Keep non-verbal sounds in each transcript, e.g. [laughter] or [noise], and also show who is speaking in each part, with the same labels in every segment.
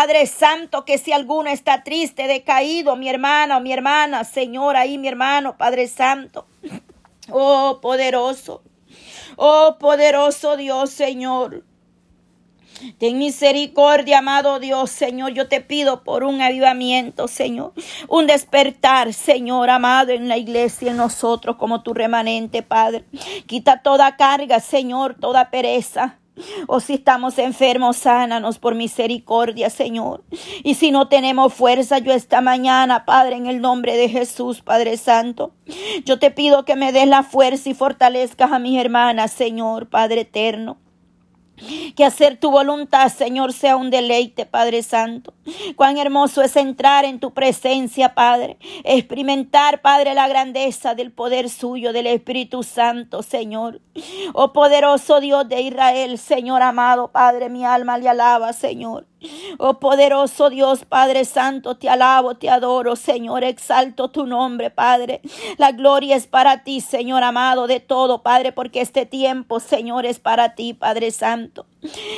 Speaker 1: Padre Santo, que si alguno está triste, decaído, mi hermana o mi hermana, Señor, ahí mi hermano, Padre Santo. Oh, poderoso. Oh, poderoso Dios, Señor. Ten misericordia, amado Dios, Señor. Yo te pido por un avivamiento, Señor. Un despertar, Señor, amado, en la iglesia, en nosotros, como tu remanente, Padre. Quita toda carga, Señor, toda pereza. O si estamos enfermos, sánanos por misericordia, Señor. Y si no tenemos fuerza, yo esta mañana, Padre, en el nombre de Jesús, Padre Santo, yo te pido que me des la fuerza y fortalezcas a mis hermanas, Señor, Padre eterno. Que hacer tu voluntad, Señor, sea un deleite, Padre Santo. Cuán hermoso es entrar en tu presencia, Padre. Experimentar, Padre, la grandeza del poder suyo, del Espíritu Santo, Señor. Oh poderoso Dios de Israel, Señor amado, Padre, mi alma le alaba, Señor. Oh poderoso Dios, Padre Santo, te alabo, te adoro, Señor, exalto tu nombre, Padre. La gloria es para ti, Señor amado, de todo, Padre, porque este tiempo, Señor, es para ti, Padre Santo.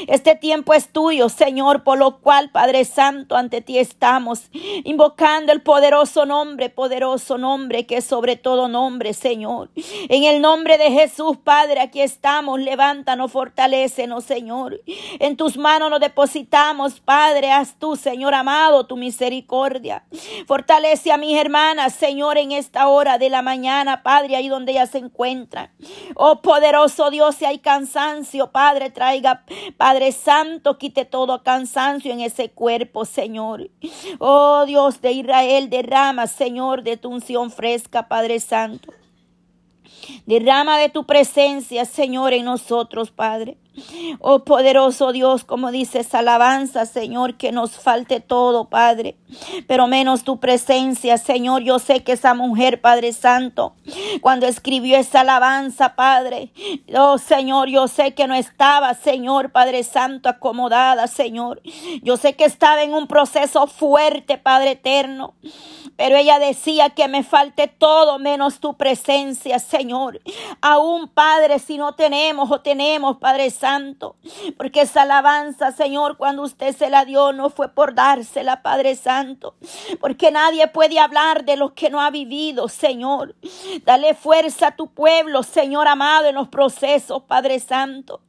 Speaker 1: Este tiempo es tuyo, Señor, por lo cual, Padre Santo, ante ti estamos, invocando el poderoso nombre, poderoso nombre que es sobre todo nombre, Señor. En el nombre de Jesús, Padre, aquí estamos, levántanos, fortalécenos, Señor. En tus manos nos depositamos, Padre, haz tú, Señor amado, tu misericordia. Fortalece a mis hermanas, Señor, en esta hora de la mañana, Padre, ahí donde ellas se encuentran. Oh poderoso Dios, si hay cansancio, Padre, traiga Padre Santo, quite todo cansancio en ese cuerpo, Señor. Oh Dios de Israel, derrama, Señor, de tu unción fresca, Padre Santo. Derrama de tu presencia, Señor, en nosotros, Padre. Oh poderoso Dios, como dices, alabanza, Señor, que nos falte todo, Padre, pero menos tu presencia, Señor. Yo sé que esa mujer, Padre Santo, cuando escribió esa alabanza, Padre, oh Señor, yo sé que no estaba, Señor, Padre Santo, acomodada, Señor. Yo sé que estaba en un proceso fuerte, Padre eterno. Pero ella decía que me falte todo menos tu presencia, Señor. Aún, Padre, si no tenemos o tenemos, Padre Santo. Porque esa alabanza, Señor, cuando usted se la dio, no fue por dársela, Padre Santo. Porque nadie puede hablar de lo que no ha vivido, Señor. Dale fuerza a tu pueblo, Señor amado, en los procesos, Padre Santo.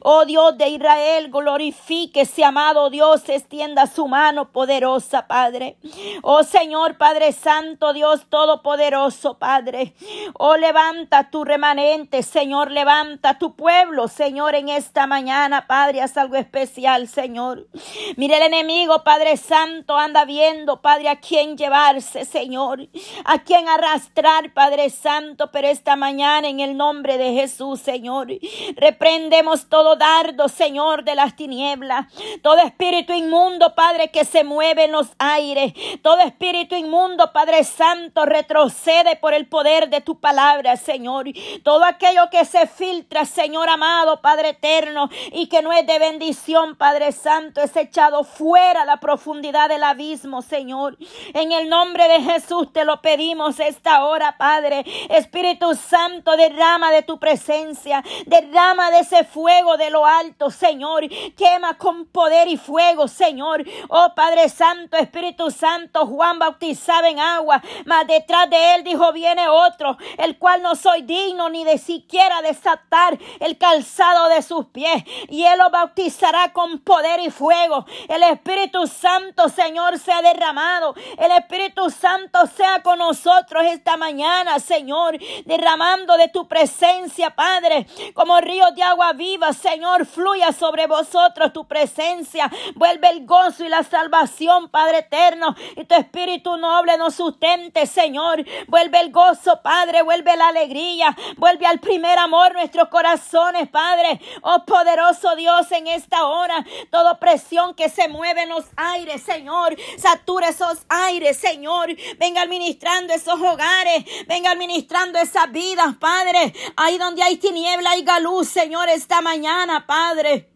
Speaker 1: Oh Dios de Israel, glorifíquese, amado Dios, extienda su mano poderosa, Padre. Oh Señor, Padre Santo, Dios Todopoderoso, Padre. Oh, levanta tu remanente, Señor, levanta tu pueblo, Señor, en esta mañana, Padre, haz algo especial, Señor. Mire el enemigo, Padre Santo, anda viendo, Padre, a quién llevarse, Señor, a quién arrastrar, Padre Santo, pero esta mañana, en el nombre de Jesús, Señor, reprendemos todo dardo, Señor, de las tinieblas, todo espíritu inmundo, Padre, que se mueve en los aires, todo espíritu inmundo, Padre Santo, retrocede por el poder de tu palabra, Señor. Todo aquello que se filtra, Señor amado, Padre eterno, y que no es de bendición, Padre Santo, es echado fuera a la profundidad del abismo, Señor. En el nombre de Jesús te lo pedimos esta hora, Padre. Espíritu Santo, derrama de tu presencia, derrama de ese fuego de lo alto, Señor. Quema con poder y fuego, Señor. Oh Padre Santo, Espíritu Santo, Juan bautizaba en agua, mas detrás de él dijo, viene otro, el cual no soy digno ni de siquiera desatar el calzado de sus pies, y él lo bautizará con poder y fuego. El Espíritu Santo, Señor, sea derramado. El Espíritu Santo sea con nosotros esta mañana, Señor, derramando de tu presencia, Padre, como río de agua viva, Señor, fluya sobre vosotros tu presencia. Vuelve el gozo y la salvación, Padre eterno, y tu Espíritu noble nos sustente, Señor. Vuelve el gozo, Padre, vuelve la alegría, vuelve al primer amor nuestros corazones, Padre. Oh poderoso Dios, en esta hora, toda presión que se mueve en los aires, Señor, satura esos aires, Señor. Venga administrando esos hogares, venga administrando esas vidas, Padre. Ahí donde hay tiniebla, y luz, Señor, esta mañana, Padre.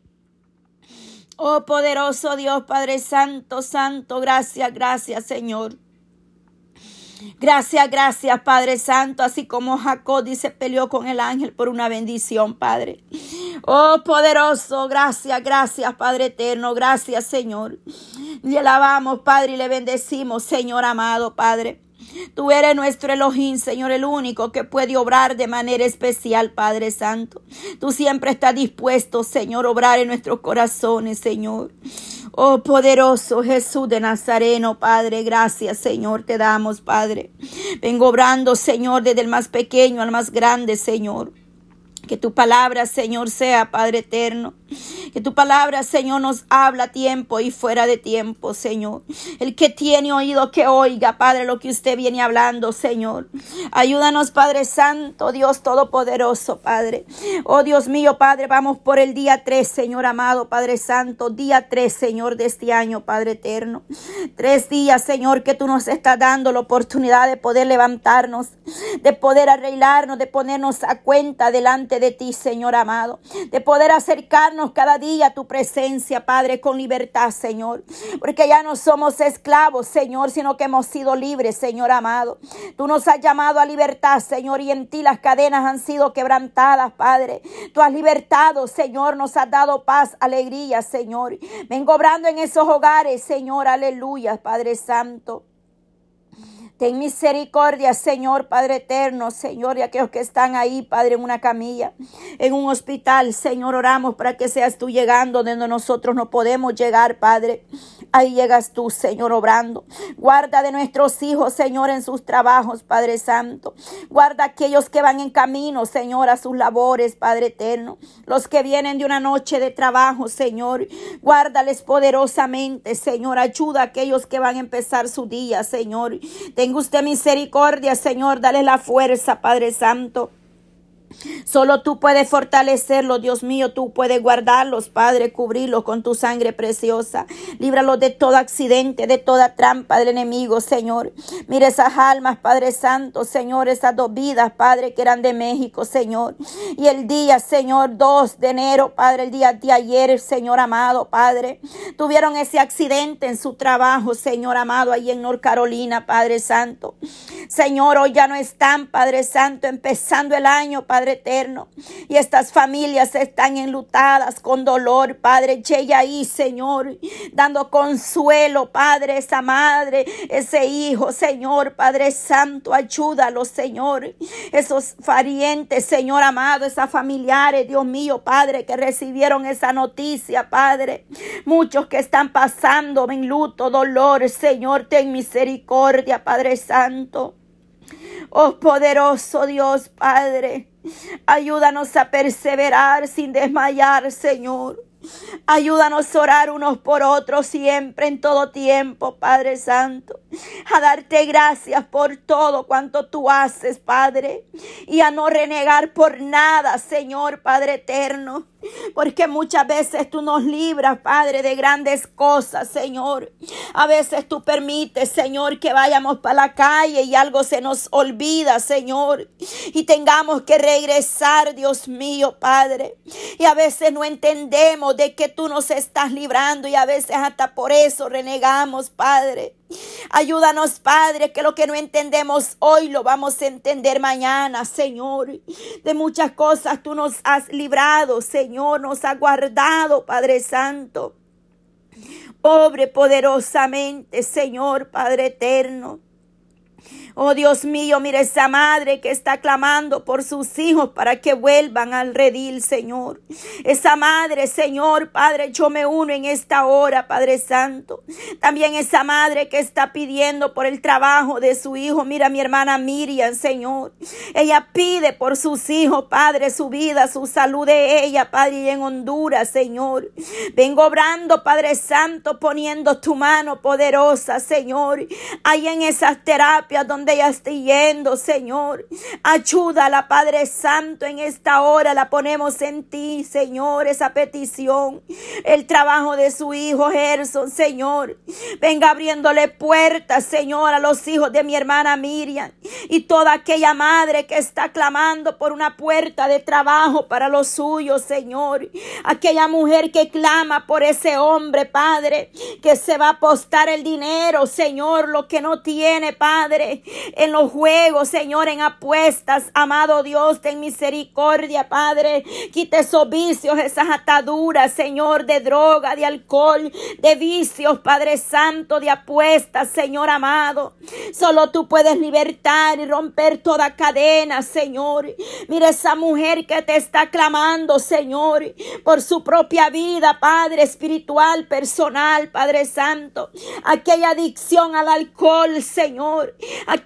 Speaker 1: Oh poderoso Dios, Padre Santo, Santo, gracias, gracias, Señor. Gracias, gracias, Padre Santo, así como Jacob dice peleó con el ángel por una bendición, Padre. Oh, poderoso, gracias, gracias, Padre eterno, gracias, Señor. Le alabamos, Padre, y le bendecimos, Señor amado, Padre. Tú eres nuestro Elohim, Señor, el único que puede obrar de manera especial, Padre Santo. Tú siempre estás dispuesto, Señor, a obrar en nuestros corazones, Señor. Oh poderoso Jesús de Nazareno, Padre, gracias Señor, te damos, Padre. Vengo obrando, Señor, desde el más pequeño al más grande, Señor. Que tu palabra, Señor, sea, Padre eterno. Que tu palabra, Señor, nos habla tiempo y fuera de tiempo, Señor. El que tiene oído que oiga, Padre, lo que usted viene hablando, Señor. Ayúdanos, Padre Santo, Dios Todopoderoso, Padre. Oh Dios mío, Padre, vamos por el día 3, Señor amado, Padre Santo. Día 3, Señor, de este año, Padre eterno. Tres días, Señor, que tú nos estás dando la oportunidad de poder levantarnos, de poder arreglarnos, de ponernos a cuenta delante de ti, Señor amado. De poder acercarnos cada día tu presencia, Padre, con libertad, Señor. Porque ya no somos esclavos, Señor, sino que hemos sido libres, Señor amado. Tú nos has llamado a libertad, Señor, y en ti las cadenas han sido quebrantadas, Padre. Tú has libertado, Señor, nos has dado paz, alegría, Señor. Vengo obrando en esos hogares, Señor, aleluya, Padre Santo. Ten misericordia, Señor, Padre eterno, Señor, y aquellos que están ahí, Padre, en una camilla, en un hospital, Señor, oramos para que seas tú llegando donde nosotros no podemos llegar, Padre. Ahí llegas tú, Señor, obrando. Guarda de nuestros hijos, Señor, en sus trabajos, Padre Santo. Guarda aquellos que van en camino, Señor, a sus labores, Padre eterno. Los que vienen de una noche de trabajo, Señor. Guárdales poderosamente, Señor. Ayuda a aquellos que van a empezar su día, Señor. Tenga usted misericordia, Señor. Dale la fuerza, Padre Santo. Solo tú puedes fortalecerlos, Dios mío, tú puedes guardarlos, Padre, cubrirlos con tu sangre preciosa. Líbralos de todo accidente, de toda trampa del enemigo, Señor. Mira esas almas, Padre Santo, Señor, esas dos vidas, Padre, que eran de México, Señor. Y el día, Señor, 2 de enero, Padre, el día de ayer, Señor amado, Padre, tuvieron ese accidente en su trabajo, Señor amado, ahí en North Carolina, Padre Santo. Señor, hoy ya no están, Padre Santo, empezando el año, Padre eterno. Y estas familias están enlutadas con dolor, Padre. Ella ahí, Señor, dando consuelo, Padre, esa madre, ese hijo, Señor, Padre Santo, ayúdalo, Señor. Esos parientes, Señor amado, esas familiares, Dios mío, Padre, que recibieron esa noticia, Padre. Muchos que están pasando en luto, dolor, Señor, ten misericordia, Padre Santo. Oh poderoso Dios Padre, ayúdanos a perseverar sin desmayar, Señor. Ayúdanos a orar unos por otros siempre, en todo tiempo, Padre Santo. A darte gracias por todo cuanto tú haces, Padre. Y a no renegar por nada, Señor, Padre eterno. Porque muchas veces tú nos libras, Padre, de grandes cosas, Señor. A veces tú permites, Señor, que vayamos para la calle y algo se nos olvida, Señor. Y tengamos que regresar, Dios mío, Padre. Y a veces no entendemos de que tú nos estás librando y a veces hasta por eso renegamos, Padre. Ayúdanos, Padre, que lo que no entendemos hoy lo vamos a entender mañana, Señor. De muchas cosas tú nos has librado, Señor, nos has guardado, Padre Santo. Obre poderosamente, Señor, Padre eterno. Oh Dios mío, mire esa madre que está clamando por sus hijos para que vuelvan al redil, Señor. Esa madre, Señor, Padre, yo me uno en esta hora, Padre Santo. También esa madre que está pidiendo por el trabajo de su hijo. Mira mi hermana Miriam, Señor. Ella pide por sus hijos, Padre, su vida, su salud de ella, Padre, y en Honduras, Señor. Vengo obrando, Padre Santo, poniendo tu mano poderosa, Señor. Ahí en esas terapias donde ella esté yendo, Señor. Ayúdala, Padre Santo, en esta hora la ponemos en ti, Señor, esa petición. El trabajo de su hijo Gerson, Señor. Venga abriéndole puertas, Señor, a los hijos de mi hermana Miriam y toda aquella madre que está clamando por una puerta de trabajo para los suyos, Señor. Aquella mujer que clama por ese hombre, Padre, que se va a apostar el dinero, Señor, lo que no tiene, Padre en los juegos, Señor, en apuestas. Amado Dios, ten misericordia, Padre. Quite esos vicios, esas ataduras, Señor, de droga, de alcohol, de vicios, Padre Santo, de apuestas, Señor amado. Solo tú puedes libertar y romper toda cadena, Señor. Mira esa mujer que te está clamando, Señor, por su propia vida, Padre espiritual, personal, Padre Santo. Aquella adicción al alcohol, Señor.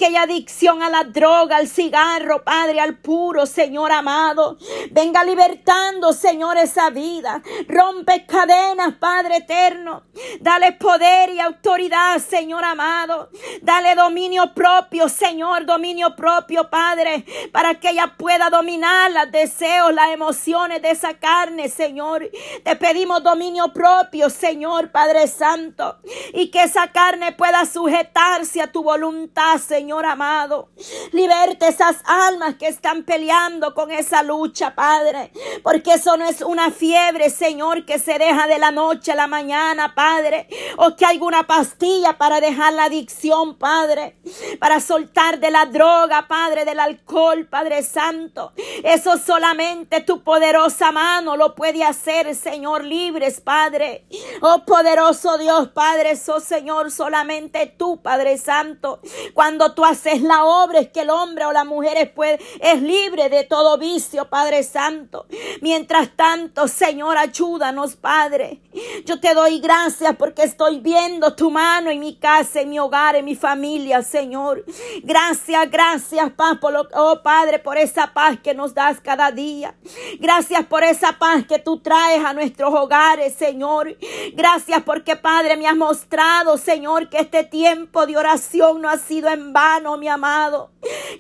Speaker 1: Adicción a la droga, al cigarro, Padre, al puro, Señor amado. Venga libertando, Señor, esa vida. Rompe cadenas, Padre eterno. Dale poder y autoridad, Señor amado. Dale dominio propio, Señor, dominio propio, Padre, para que ella pueda dominar los deseos, las emociones de esa carne, Señor. Te pedimos dominio propio, Señor, Padre Santo, y que esa carne pueda sujetarse a tu voluntad, Señor amado. Liberte esas almas que están peleando con esa lucha, Padre, porque eso no es una fiebre, Señor, que se deja de la noche a la mañana, Padre, o que hay alguna pastilla para dejar la adicción, Padre, para soltar de la droga, Padre, del alcohol, Padre Santo. Eso solamente tu poderosa mano lo puede hacer, Señor, libres, Padre. Oh poderoso Dios, Padre, eso, Señor, solamente tú, Padre Santo. Cuando tú haces la obra es que el hombre o la mujer es, es libre de todo vicio, Padre Santo. Mientras tanto, Señor, ayúdanos, Padre. Yo te doy gracias porque estoy viendo tu mano en mi casa, en mi hogar, en mi familia, Señor. Gracias, gracias, paz, por lo, oh Padre, por esa paz que nos das cada día. Gracias por esa paz que tú traes a nuestros hogares, Señor. Gracias porque, Padre, me has mostrado, Señor, que este tiempo de oración no ha sido en vano, mi amado.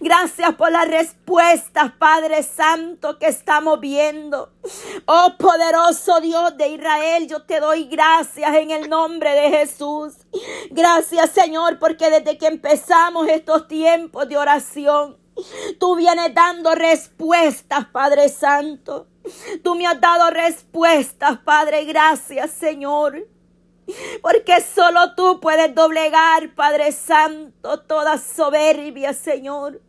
Speaker 1: Gracias por las respuestas, Padre Santo, que estamos viendo. Oh poderoso Dios de Israel, yo te doy gracias en el nombre de Jesús. Gracias Señor, porque desde que empezamos estos tiempos de oración, tú vienes dando respuestas, Padre Santo. Tú me has dado respuestas, Padre. Gracias, Señor. [laughs] Porque solo tú puedes doblegar, Padre Santo, toda soberbia, Señor.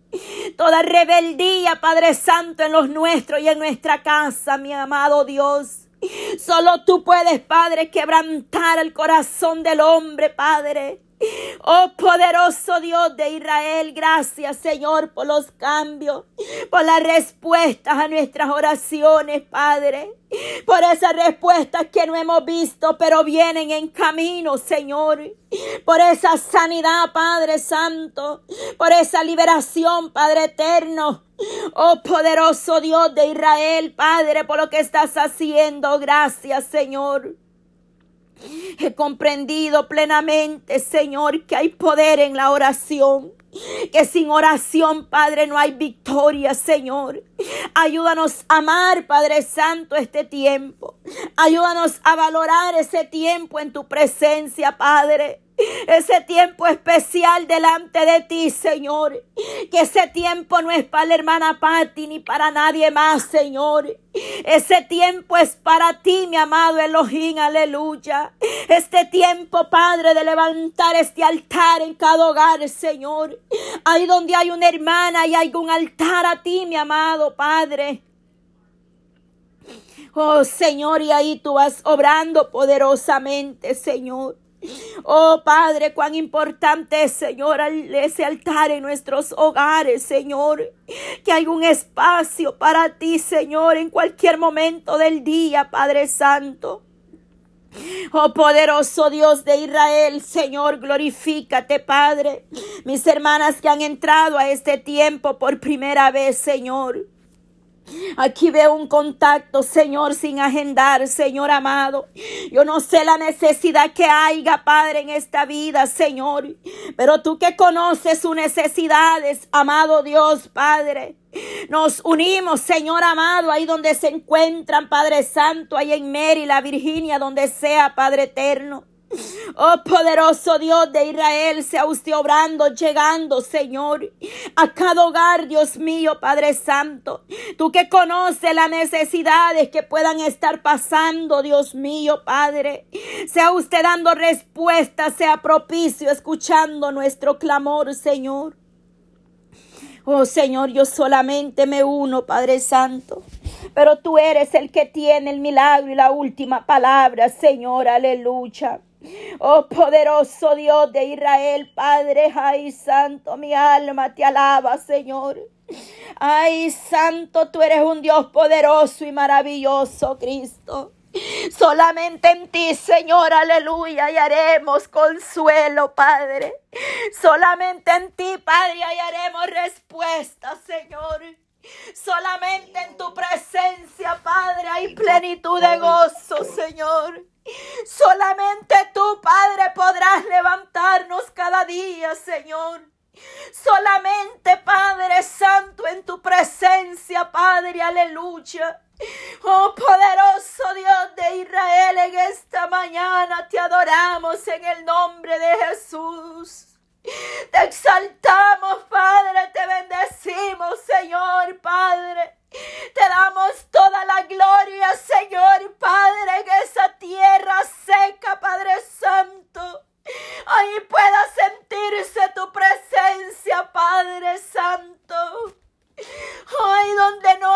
Speaker 1: Toda rebeldía, Padre Santo, en los nuestros y en nuestra casa, mi amado Dios. Solo tú puedes, Padre, quebrantar el corazón del hombre, Padre. Oh poderoso Dios de Israel, gracias Señor por los cambios, por las respuestas a nuestras oraciones, Padre. Por esas respuestas que no hemos visto, pero vienen en camino, Señor. Por esa sanidad, Padre Santo. Por esa liberación, Padre Eterno. Oh poderoso Dios de Israel, Padre, por lo que estás haciendo. Gracias, Señor. He comprendido plenamente, Señor, que hay poder en la oración. Que sin oración, Padre, no hay victoria, Señor. Ayúdanos a amar, Padre Santo, este tiempo. Ayúdanos a valorar ese tiempo en tu presencia, Padre ese tiempo especial delante de ti, Señor. Que ese tiempo no es para la hermana Patti ni para nadie más, Señor. Ese tiempo es para ti, mi amado Elohim, aleluya. Este tiempo, Padre, de levantar este altar en cada hogar, Señor. Ahí donde hay una hermana y hay un altar a ti, mi amado Padre. Oh Señor, y ahí tú vas obrando poderosamente, Señor. Oh Padre, cuán importante es, Señor, ese altar en nuestros hogares, Señor. Que hay un espacio para ti, Señor, en cualquier momento del día, Padre Santo. Oh poderoso Dios de Israel, Señor, glorifícate, Padre. Mis hermanas que han entrado a este tiempo por primera vez, Señor. Aquí veo un contacto, Señor, sin agendar, Señor amado. Yo no sé la necesidad que haya, Padre, en esta vida, Señor. Pero tú que conoces sus necesidades, amado Dios, Padre. Nos unimos, Señor amado, ahí donde se encuentran, Padre Santo, ahí en Mary, la Virginia, donde sea, Padre eterno. Oh poderoso Dios de Israel, sea usted obrando, llegando, Señor, a cada hogar, Dios mío, Padre Santo. Tú que conoces las necesidades que puedan estar pasando, Dios mío, Padre. Sea usted dando respuesta, sea propicio, escuchando nuestro clamor, Señor. Oh Señor, yo solamente me uno, Padre Santo. Pero tú eres el que tiene el milagro y la última palabra, Señor, aleluya. Oh poderoso Dios de Israel, Padre, ay santo, mi alma te alaba, Señor. Ay santo, tú eres un Dios poderoso y maravilloso, Cristo. Solamente en ti, Señor, aleluya, hallaremos consuelo, Padre. Solamente en ti, Padre, hallaremos respuesta, Señor. Solamente en tu presencia, Padre, hay plenitud de gozo, Señor. Solamente podrás levantarnos cada día, Señor. Solamente, Padre Santo, en tu presencia, Padre, aleluya. Oh poderoso Dios de Israel, en esta mañana te adoramos en el nombre de Jesús. Te exaltamos, Padre, te bendecimos, Señor, Padre. Te damos toda la gloria, Señor, Padre, en esa tierra seca, Padre Santo. Ahí pueda sentirse tu presencia, Padre Santo. Ay, donde no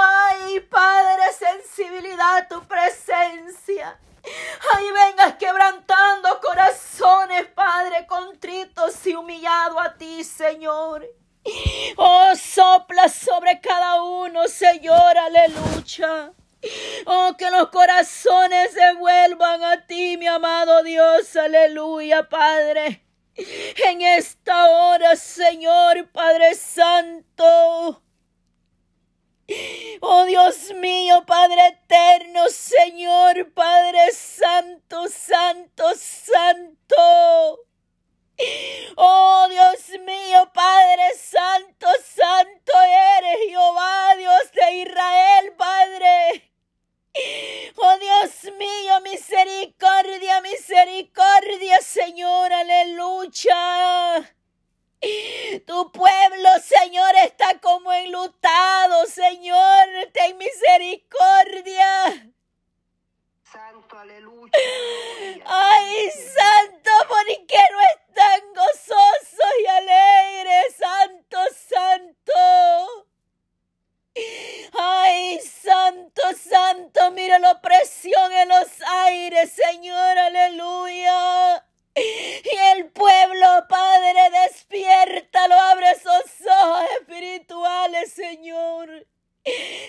Speaker 1: mira la opresión en los aires, Señor, aleluya. Y el pueblo, Padre, despiértalo, abre esos ojos espirituales, Señor.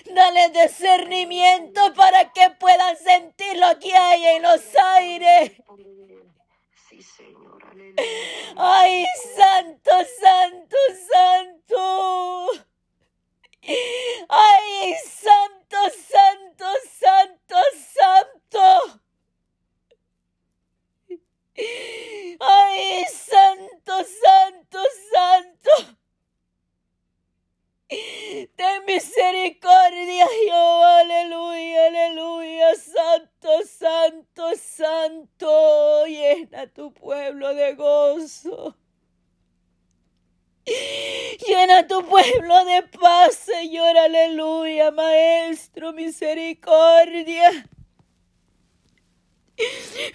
Speaker 1: Dale discernimiento para que puedan sentir lo que hay en los aires.
Speaker 2: Sí, Señor, aleluya.
Speaker 1: Ay, santo, santo, santo. Ay, santo, santo, santo, santo. Ay, santo, santo, santo. Ten misericordia, Jehová, aleluya, aleluya, santo, santo, santo. Llena tu pueblo de gozo. Llena tu pueblo de paz, Señor, aleluya, Maestro, misericordia.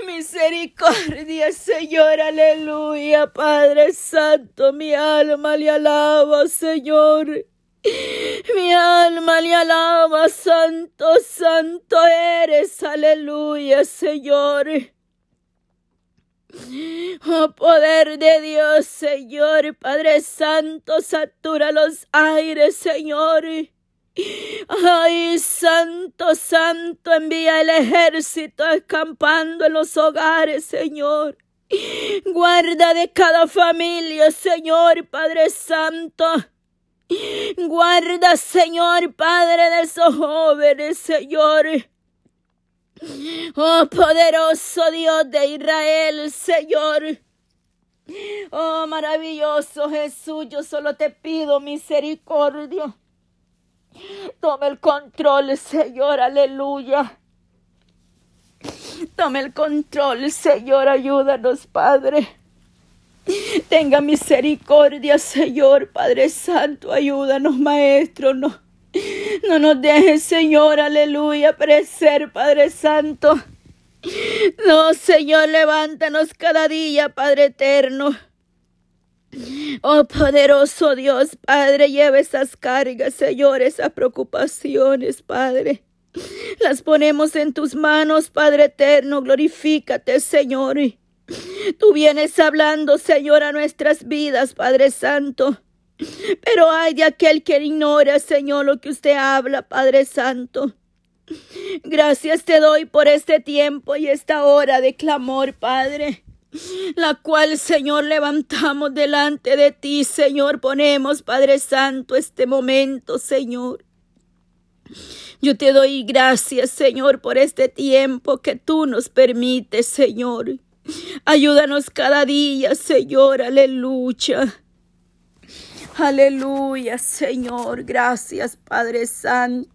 Speaker 1: Misericordia, Señor, aleluya, Padre Santo, mi alma le alaba, Señor. Mi alma le alaba, Santo, Santo eres, aleluya, Señor. Oh poder de Dios, Señor, Padre Santo, satura los aires, Señor. Ay, santo, santo, envía el ejército escampando en los hogares, Señor. Guarda de cada familia, Señor, Padre Santo. Guarda, Señor, Padre de esos jóvenes, Señor. Oh, poderoso Dios de Israel, Señor. Oh, maravilloso Jesús, yo solo te pido misericordia. Toma el control, Señor, aleluya. Toma el control, Señor, ayúdanos, Padre. Tenga misericordia, Señor, Padre Santo, ayúdanos, Maestro. No, no nos dejes, Señor, aleluya, preser, Padre Santo. No, Señor, levántanos cada día, Padre eterno. Oh poderoso Dios, Padre, lleva esas cargas, Señor, esas preocupaciones, Padre. Las ponemos en tus manos, Padre eterno, glorifícate, Señor. Tú vienes hablando, Señor, a nuestras vidas, Padre Santo. Pero hay de aquel que ignora, Señor, lo que usted habla, Padre Santo. Gracias te doy por este tiempo y esta hora de clamor, Padre, la cual, Señor, levantamos delante de ti, Señor, ponemos, Padre Santo, este momento, Señor. Yo te doy gracias, Señor, por este tiempo que tú nos permites, Señor. Ayúdanos cada día, Señor, aleluya. Aleluya, Señor. Gracias, Padre Santo.